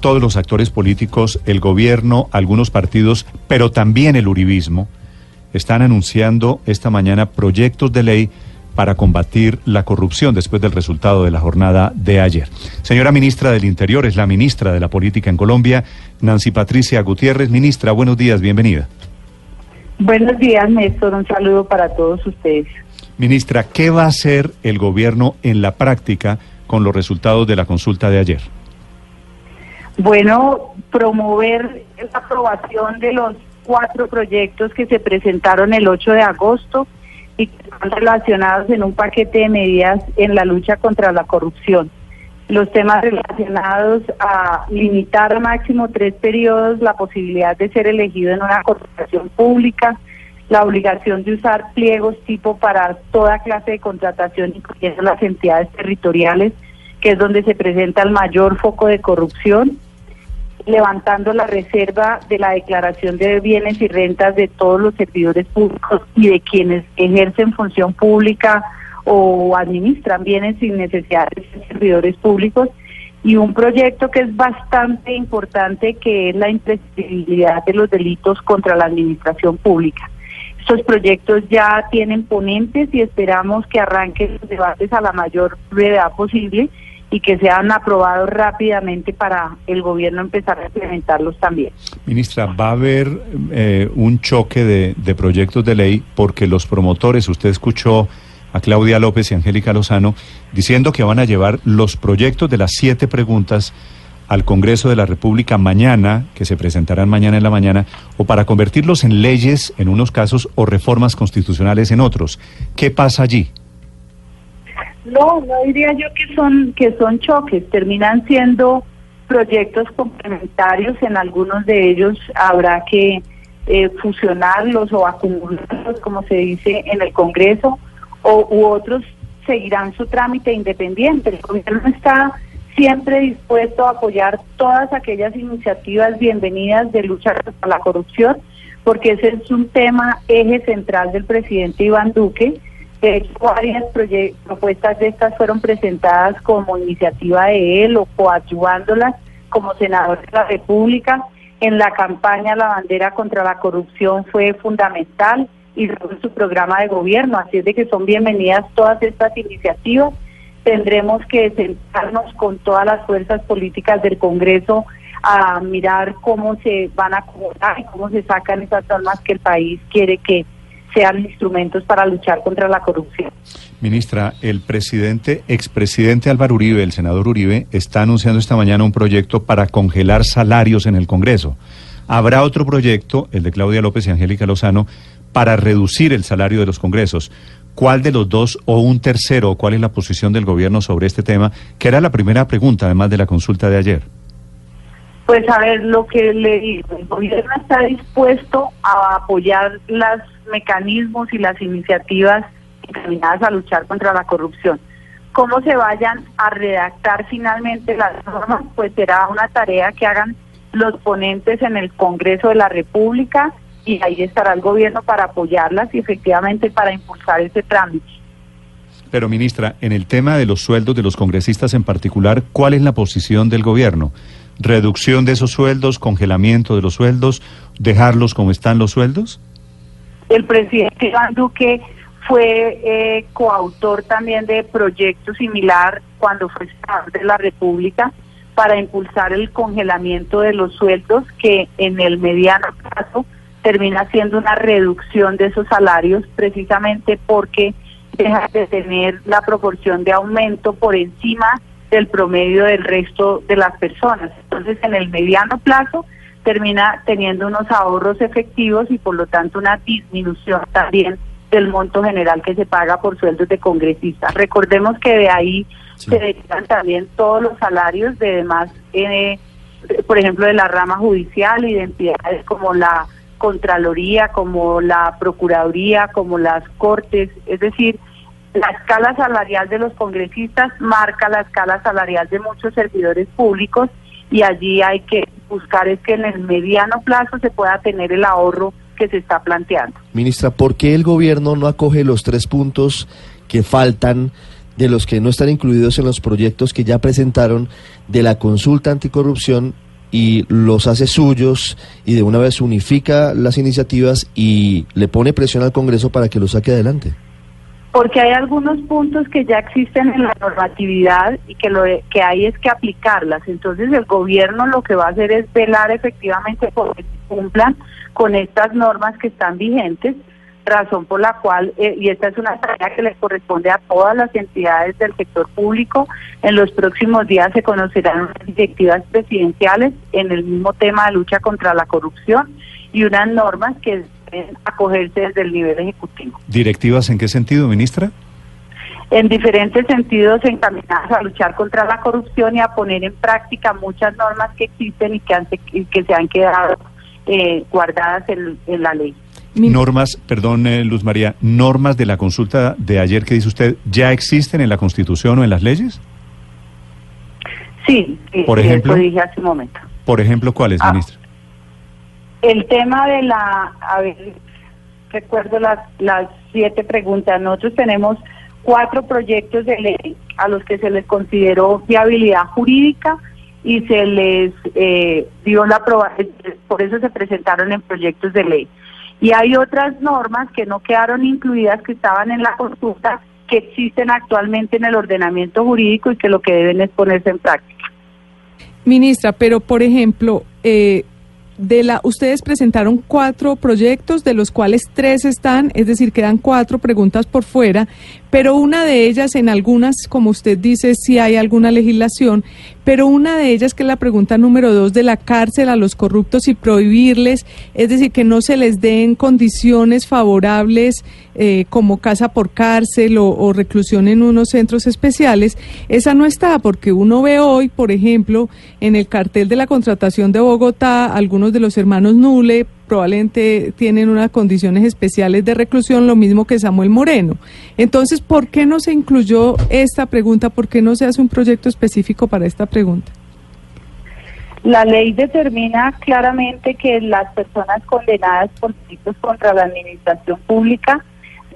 Todos los actores políticos, el gobierno, algunos partidos, pero también el uribismo, están anunciando esta mañana proyectos de ley para combatir la corrupción después del resultado de la jornada de ayer. Señora ministra del Interior, es la ministra de la Política en Colombia, Nancy Patricia Gutiérrez. Ministra, buenos días, bienvenida. Buenos días, Néstor. Un saludo para todos ustedes. Ministra, ¿qué va a hacer el gobierno en la práctica con los resultados de la consulta de ayer? Bueno, promover la aprobación de los cuatro proyectos que se presentaron el 8 de agosto y que están relacionados en un paquete de medidas en la lucha contra la corrupción. Los temas relacionados a limitar máximo tres periodos la posibilidad de ser elegido en una corporación pública, la obligación de usar pliegos tipo para toda clase de contratación, incluyendo las entidades territoriales, que es donde se presenta el mayor foco de corrupción, levantando la reserva de la declaración de bienes y rentas de todos los servidores públicos y de quienes ejercen función pública o administran bienes sin necesidad de servidores públicos y un proyecto que es bastante importante que es la imprescindibilidad de los delitos contra la administración pública. Estos proyectos ya tienen ponentes y esperamos que arranquen los debates a la mayor brevedad posible y que sean aprobados rápidamente para el gobierno empezar a implementarlos también. Ministra, va a haber eh, un choque de, de, proyectos de ley porque los promotores, usted escuchó a Claudia López y Angélica Lozano diciendo que van a llevar los proyectos de las siete preguntas al Congreso de la República mañana, que se presentarán mañana en la mañana, o para convertirlos en leyes en unos casos o reformas constitucionales en otros. ¿Qué pasa allí? No, no diría yo que son que son choques, terminan siendo proyectos complementarios, en algunos de ellos habrá que eh, fusionarlos o acumularlos, como se dice en el Congreso, o u otros seguirán su trámite independiente. El gobierno está siempre dispuesto a apoyar todas aquellas iniciativas bienvenidas de lucha contra la corrupción, porque ese es un tema eje central del presidente Iván Duque de hecho, varias propuestas de estas fueron presentadas como iniciativa de él o coadyuvándolas como senador de la República. En la campaña La bandera contra la corrupción fue fundamental y su programa de gobierno. Así es de que son bienvenidas todas estas iniciativas. Tendremos que sentarnos con todas las fuerzas políticas del Congreso a mirar cómo se van a acomodar y cómo se sacan esas normas que el país quiere que sean instrumentos para luchar contra la corrupción. Ministra, el presidente, expresidente Álvaro Uribe, el senador Uribe, está anunciando esta mañana un proyecto para congelar salarios en el Congreso. Habrá otro proyecto, el de Claudia López y Angélica Lozano, para reducir el salario de los congresos. ¿Cuál de los dos o un tercero, cuál es la posición del gobierno sobre este tema? Que era la primera pregunta, además de la consulta de ayer. Pues a ver, lo que le digo, el gobierno está dispuesto a apoyar los mecanismos y las iniciativas encaminadas a luchar contra la corrupción. Cómo se vayan a redactar finalmente las normas, pues será una tarea que hagan los ponentes en el Congreso de la República y ahí estará el gobierno para apoyarlas y efectivamente para impulsar ese trámite. Pero ministra, en el tema de los sueldos de los congresistas en particular, ¿cuál es la posición del gobierno? Reducción de esos sueldos, congelamiento de los sueldos, dejarlos como están los sueldos? El presidente Iván Duque fue eh, coautor también de proyectos similar cuando fue senador de la República para impulsar el congelamiento de los sueldos que en el mediano plazo termina siendo una reducción de esos salarios precisamente porque deja de tener la proporción de aumento por encima del promedio del resto de las personas. Entonces, en el mediano plazo termina teniendo unos ahorros efectivos y por lo tanto una disminución también del monto general que se paga por sueldos de congresistas. Recordemos que de ahí se derivan también todos los salarios de demás eh, por ejemplo, de la rama judicial y de entidades como la Contraloría, como la Procuraduría, como las Cortes, es decir, la escala salarial de los congresistas marca la escala salarial de muchos servidores públicos y allí hay que buscar es que en el mediano plazo se pueda tener el ahorro que se está planteando. Ministra, ¿por qué el gobierno no acoge los tres puntos que faltan de los que no están incluidos en los proyectos que ya presentaron de la consulta anticorrupción y los hace suyos y de una vez unifica las iniciativas y le pone presión al Congreso para que lo saque adelante? Porque hay algunos puntos que ya existen en la normatividad y que lo que hay es que aplicarlas. Entonces el gobierno lo que va a hacer es velar efectivamente por que cumplan con estas normas que están vigentes, razón por la cual, eh, y esta es una tarea que les corresponde a todas las entidades del sector público, en los próximos días se conocerán unas directivas presidenciales en el mismo tema de lucha contra la corrupción y unas normas que deben acogerse desde el nivel ejecutivo. ¿Directivas en qué sentido, ministra? en diferentes sentidos encaminadas a luchar contra la corrupción y a poner en práctica muchas normas que existen y que, han, que se han quedado eh, guardadas en, la ley. Normas, perdón eh, Luz María, normas de la consulta de ayer que dice usted, ¿ya existen en la Constitución o en las leyes? Sí, por ejemplo, eso dije hace un momento. Por ejemplo, ¿cuáles, ah, ministra? El tema de la, a ver, recuerdo las, las siete preguntas. Nosotros tenemos cuatro proyectos de ley a los que se les consideró viabilidad jurídica y se les eh, dio la aprobación, por eso se presentaron en proyectos de ley. Y hay otras normas que no quedaron incluidas, que estaban en la consulta, que existen actualmente en el ordenamiento jurídico y que lo que deben es ponerse en práctica. Ministra, pero por ejemplo, eh, de la, ustedes presentaron cuatro proyectos, de los cuales tres están, es decir, quedan cuatro preguntas por fuera, pero una de ellas, en algunas, como usted dice, sí hay alguna legislación, pero una de ellas, que es la pregunta número dos, de la cárcel a los corruptos y prohibirles, es decir, que no se les den condiciones favorables eh, como casa por cárcel o, reclusión en unos centros especiales, esa no está, porque uno ve hoy, por ejemplo, en el cartel de la contratación de Bogotá, algunos de los hermanos Nule, probablemente tienen unas condiciones especiales de reclusión, lo mismo que Samuel Moreno. Entonces, ¿por qué no se incluyó esta pregunta? ¿Por qué no se hace un proyecto específico para esta pregunta? La ley determina claramente que las personas condenadas por delitos contra la administración pública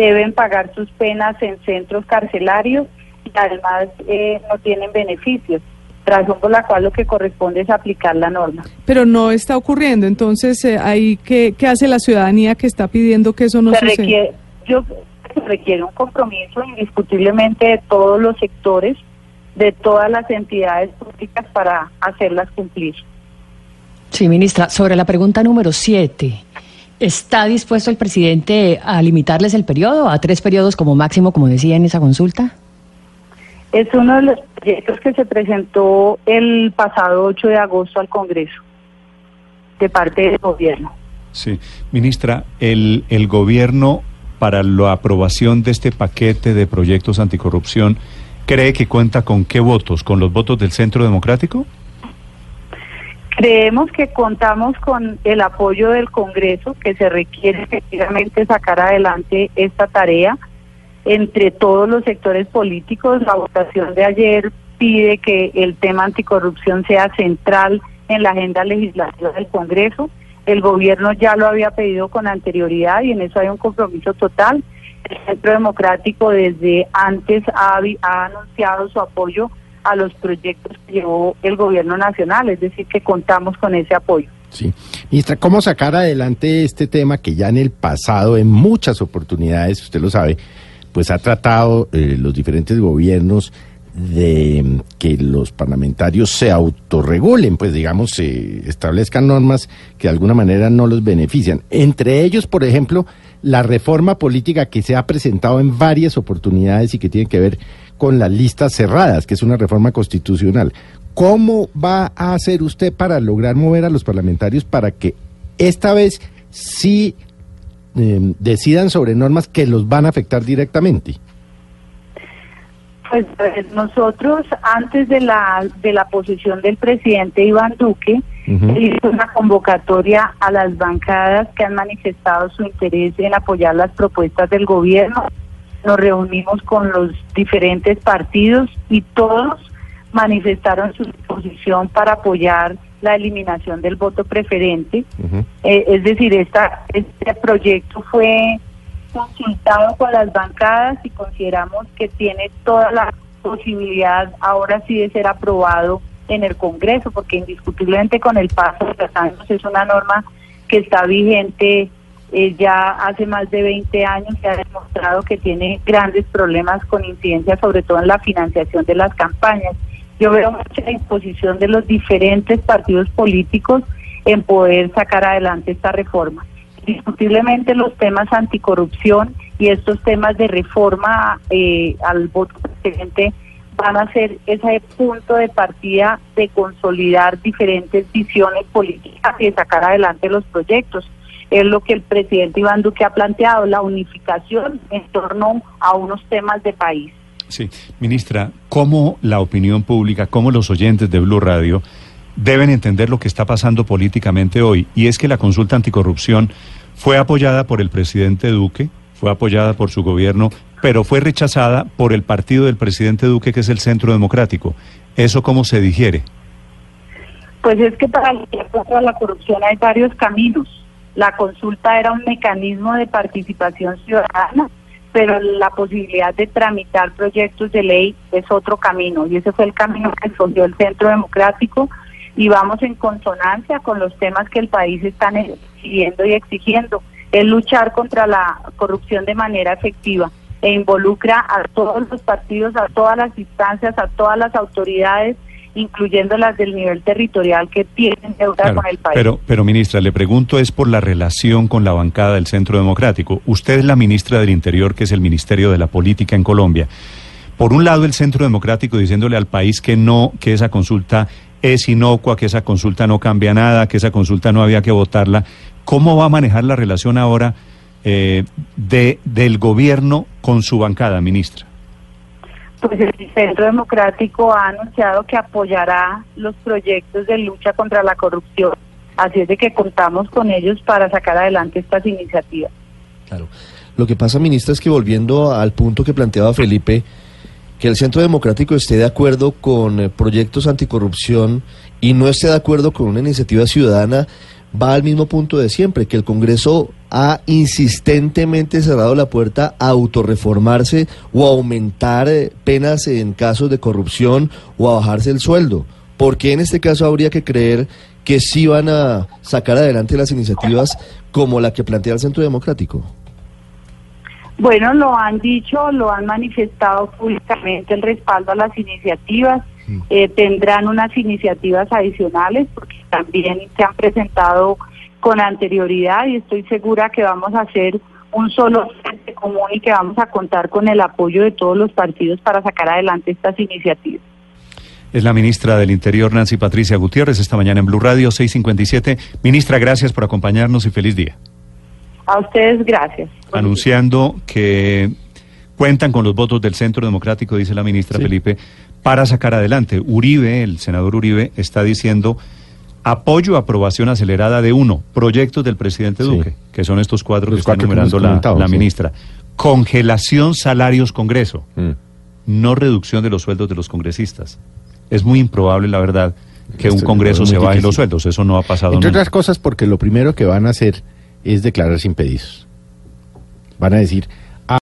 deben pagar sus penas en centros carcelarios y además eh, no tienen beneficios razón por la cual lo que corresponde es aplicar la norma. Pero no está ocurriendo, entonces, eh, ahí ¿qué, hace la ciudadanía que está pidiendo que eso no se suceda? Requiere, yo, se requiere un compromiso indiscutiblemente de todos los sectores, de todas las entidades públicas para hacerlas cumplir. Sí, ministra, sobre la pregunta número siete. ¿Está dispuesto el presidente a limitarles el periodo a tres periodos como máximo, como decía en esa consulta? Es uno de los proyectos que se presentó el pasado 8 de agosto al Congreso de parte del gobierno. Sí, ministra, el, el gobierno para la aprobación de este paquete de proyectos anticorrupción, ¿cree que cuenta con qué votos? ¿Con los votos del Centro Democrático? Creemos que contamos con el apoyo del Congreso, que se requiere efectivamente sacar adelante esta tarea entre todos los sectores políticos. La votación de ayer pide que el tema anticorrupción sea central en la agenda legislativa del Congreso. El gobierno ya lo había pedido con anterioridad y en eso hay un compromiso total. El Centro Democrático desde antes ha, anunciado su apoyo a los proyectos que llevó el gobierno nacional, es decir, que contamos con ese apoyo. Sí. Ministra, ¿cómo sacar adelante este tema que ya en el pasado, en muchas oportunidades, usted lo sabe, pues ha tratado eh, los diferentes gobiernos de mm, que los parlamentarios se autorregulen, pues digamos, se establezcan normas que de alguna manera no los benefician. Entre ellos, por ejemplo, la reforma política que se ha presentado en varias oportunidades y que tiene que ver con las listas cerradas, que es una reforma constitucional. ¿Cómo va a hacer usted para lograr mover a los parlamentarios para que esta vez sí Em, decidan sobre normas que los van a afectar directamente? Pues nosotros antes de la de la posesión del presidente Iván Duque hizo una convocatoria a las bancadas que han manifestado su interés en apoyar las propuestas del gobierno. Nos reunimos con los diferentes partidos y todos manifestaron su disposición para apoyar la eliminación del voto preferente. Eh, es decir, esta, este proyecto fue consultado con las bancadas y consideramos que tiene toda la posibilidad ahora sí de ser aprobado en el Congreso, porque indiscutiblemente con el paso de los años es una norma que está vigente eh, ya hace más de 20 años se ha demostrado que tiene grandes problemas con incidencia sobre todo en la financiación de las campañas. Yo veo mucha disposición de los diferentes partidos políticos en poder sacar adelante esta reforma. Discutiblemente los temas anticorrupción y estos temas de reforma eh, al voto presidente van a ser ese punto de partida de consolidar diferentes visiones políticas y de sacar adelante los proyectos. Es lo que el presidente Iván Duque ha planteado, la unificación en torno a unos temas de país. Sí, ministra, ¿cómo la opinión pública, cómo los oyentes de Blue Radio deben entender lo que está pasando políticamente hoy? Y es que la consulta anticorrupción fue apoyada por el presidente Duque, fue apoyada por su gobierno, pero fue rechazada por el partido del presidente Duque, que es el Centro Democrático. ¿Eso cómo se digiere? Pues es que para luchar contra la corrupción hay varios caminos. La consulta era un mecanismo de participación ciudadana pero la posibilidad de tramitar proyectos de ley es otro camino y ese fue el camino que escogió el Centro Democrático y vamos en consonancia con los temas que el país está exigiendo y exigiendo, es luchar contra la corrupción de manera efectiva e involucra a todos los partidos, a todas las instancias, a todas las autoridades incluyendo las del nivel territorial que tienen deuda con el país. Pero, pero ministra, le pregunto es por la relación con la bancada del Centro Democrático. Usted es la ministra del Interior, que es el Ministerio de la Política en Colombia. Por un lado, el Centro Democrático diciéndole al país que no, que esa consulta es inocua, que esa consulta no cambia nada, que esa consulta no había que votarla. ¿Cómo va a manejar la relación ahora eh, de, del gobierno con su bancada, ministra? Pues el Centro Democrático ha anunciado que apoyará los proyectos de lucha contra la corrupción. Así es de que contamos con ellos para sacar adelante estas iniciativas. Claro. Lo que pasa, ministra, es que volviendo al punto que planteaba Felipe, que el Centro Democrático esté de acuerdo con eh, proyectos anticorrupción y no esté de acuerdo con una iniciativa ciudadana, va al mismo punto de siempre, que el Congreso ha insistentemente cerrado la puerta a autorreformarse o a aumentar eh, penas en casos de corrupción o a bajarse el sueldo. ¿Por qué en este caso habría que creer que sí van a sacar adelante las iniciativas como la que plantea el Centro Democrático? Bueno, lo han dicho, lo han manifestado públicamente el respaldo a las iniciativas. Eh, tendrán unas iniciativas adicionales porque también se han presentado con anterioridad y estoy segura que vamos a hacer un solo frente común y que vamos a contar con el apoyo de todos los partidos para sacar adelante estas iniciativas. Es la ministra del Interior, Nancy Patricia Gutiérrez, esta mañana en Blue Radio 657. Ministra, gracias por acompañarnos y feliz día. A ustedes, gracias. Anunciando que cuentan con los votos del Centro Democrático, dice la ministra Felipe, para sacar adelante. Uribe, el senador Uribe, está diciendo apoyo aprobación acelerada de uno, proyectos del presidente Duque, que son estos cuatro que está enumerando la, ministra. Congelación salarios Congreso, mm. no reducción de los sueldos de los congresistas. Es muy improbable, la verdad, que un Congreso se baje los sueldos. Eso no ha pasado Entre otras cosas porque lo primero que van a hacer es declararse impedidos. Van a decir,